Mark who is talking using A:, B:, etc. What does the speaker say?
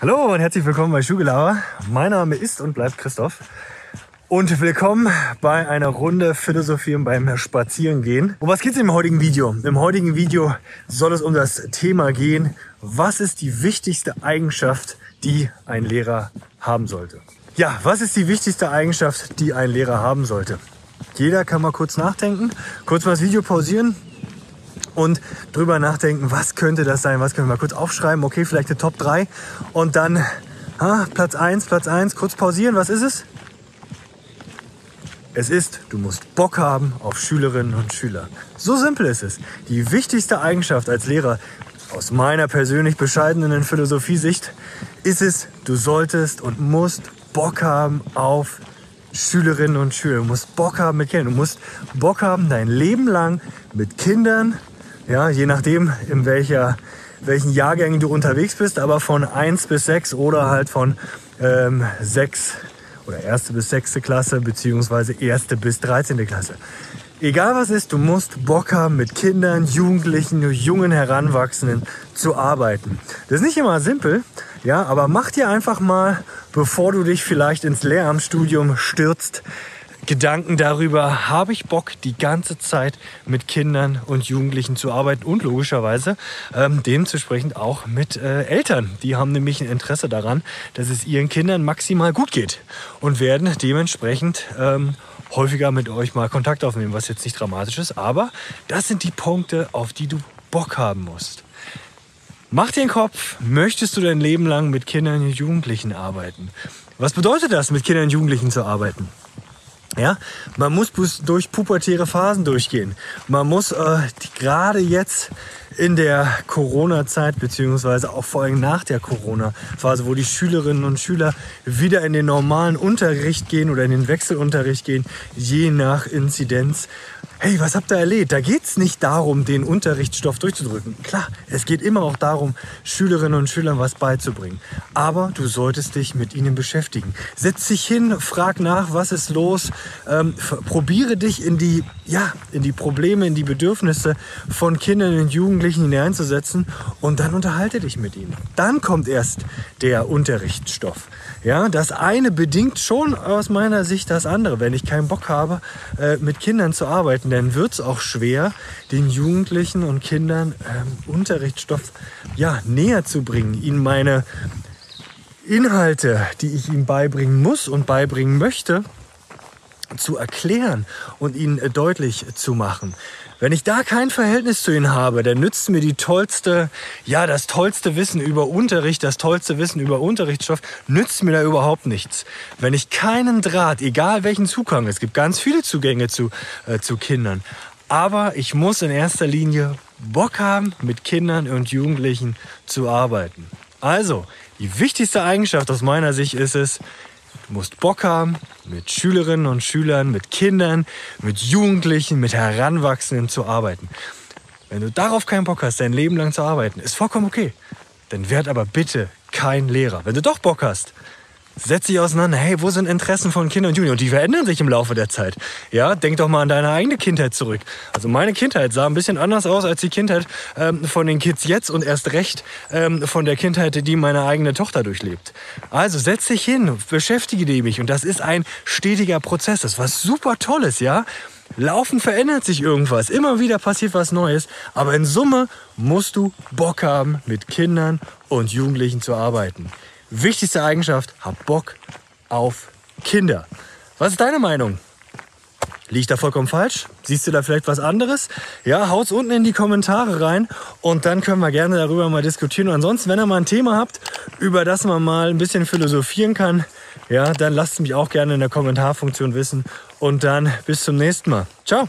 A: Hallo und herzlich willkommen bei Schugelauer. Mein Name ist und bleibt Christoph. Und willkommen bei einer Runde Philosophieren beim Spazierengehen. Um was geht es im heutigen Video? Im heutigen Video soll es um das Thema gehen, was ist die wichtigste Eigenschaft, die ein Lehrer haben sollte. Ja, was ist die wichtigste Eigenschaft, die ein Lehrer haben sollte? Jeder kann mal kurz nachdenken, kurz mal das Video pausieren und drüber nachdenken, was könnte das sein, was können wir mal kurz aufschreiben, okay, vielleicht eine Top 3 und dann ha, Platz 1, Platz 1, kurz pausieren, was ist es? Es ist, du musst Bock haben auf Schülerinnen und Schüler. So simpel ist es. Die wichtigste Eigenschaft als Lehrer aus meiner persönlich bescheidenen Philosophiesicht ist es, du solltest und musst Bock haben auf Schülerinnen und Schüler. Du musst Bock haben mit Kindern. Du musst Bock haben dein Leben lang mit Kindern, ja, je nachdem, in welcher, welchen Jahrgängen du unterwegs bist, aber von 1 bis 6 oder halt von ähm, 6 oder 1. bis 6. Klasse beziehungsweise 1. bis 13. Klasse. Egal was ist, du musst Bock haben, mit Kindern, Jugendlichen, jungen Heranwachsenden zu arbeiten. Das ist nicht immer simpel, ja, aber mach dir einfach mal, bevor du dich vielleicht ins Lehramtsstudium stürzt, Gedanken darüber, habe ich Bock, die ganze Zeit mit Kindern und Jugendlichen zu arbeiten und logischerweise ähm, dementsprechend auch mit äh, Eltern. Die haben nämlich ein Interesse daran, dass es ihren Kindern maximal gut geht und werden dementsprechend ähm, häufiger mit euch mal Kontakt aufnehmen, was jetzt nicht dramatisch ist, aber das sind die Punkte, auf die du Bock haben musst. Mach dir den Kopf, möchtest du dein Leben lang mit Kindern und Jugendlichen arbeiten? Was bedeutet das, mit Kindern und Jugendlichen zu arbeiten? Ja, man muss durch pubertäre Phasen durchgehen. Man muss äh, gerade jetzt in der Corona-Zeit, beziehungsweise auch vor allem nach der Corona-Phase, wo die Schülerinnen und Schüler wieder in den normalen Unterricht gehen oder in den Wechselunterricht gehen, je nach Inzidenz. Hey, was habt ihr erlebt? Da geht es nicht darum, den Unterrichtsstoff durchzudrücken. Klar, es geht immer auch darum, Schülerinnen und Schülern was beizubringen. Aber du solltest dich mit ihnen beschäftigen. Setz dich hin, frag nach, was ist los. Ähm, probiere dich in die, ja, in die Probleme, in die Bedürfnisse von Kindern und Jugendlichen Jugendlichen hineinzusetzen und dann unterhalte dich mit ihnen. Dann kommt erst der Unterrichtsstoff. Ja, das eine bedingt schon aus meiner Sicht das andere. Wenn ich keinen Bock habe, äh, mit Kindern zu arbeiten, dann wird es auch schwer, den Jugendlichen und Kindern ähm, Unterrichtsstoff ja, näher zu bringen, ihnen meine Inhalte, die ich ihnen beibringen muss und beibringen möchte, zu erklären und ihnen äh, deutlich zu machen. Wenn ich da kein Verhältnis zu ihnen habe, dann nützt mir die tollste, ja, das tollste Wissen über Unterricht, das tollste Wissen über Unterrichtsstoff, nützt mir da überhaupt nichts. Wenn ich keinen Draht, egal welchen Zugang, es gibt ganz viele Zugänge zu, äh, zu Kindern, aber ich muss in erster Linie Bock haben, mit Kindern und Jugendlichen zu arbeiten. Also, die wichtigste Eigenschaft aus meiner Sicht ist es, Du musst Bock haben, mit Schülerinnen und Schülern, mit Kindern, mit Jugendlichen, mit Heranwachsenden zu arbeiten. Wenn du darauf keinen Bock hast, dein Leben lang zu arbeiten, ist vollkommen okay. Dann werd aber bitte kein Lehrer. Wenn du doch Bock hast, Setz dich auseinander. Hey, wo sind Interessen von Kindern und Jugendlichen? Und die verändern sich im Laufe der Zeit. Ja, denk doch mal an deine eigene Kindheit zurück. Also meine Kindheit sah ein bisschen anders aus als die Kindheit ähm, von den Kids jetzt und erst recht ähm, von der Kindheit, die meine eigene Tochter durchlebt. Also setz dich hin, beschäftige dich. Und das ist ein stetiger Prozess. Das ist was super Tolles, ja. Laufen verändert sich irgendwas. Immer wieder passiert was Neues. Aber in Summe musst du Bock haben, mit Kindern und Jugendlichen zu arbeiten. Wichtigste Eigenschaft, hab Bock auf Kinder. Was ist deine Meinung? Liegt da vollkommen falsch? Siehst du da vielleicht was anderes? Ja, haut's unten in die Kommentare rein und dann können wir gerne darüber mal diskutieren. Und ansonsten, wenn ihr mal ein Thema habt, über das man mal ein bisschen philosophieren kann, ja, dann lasst mich auch gerne in der Kommentarfunktion wissen. Und dann bis zum nächsten Mal. Ciao!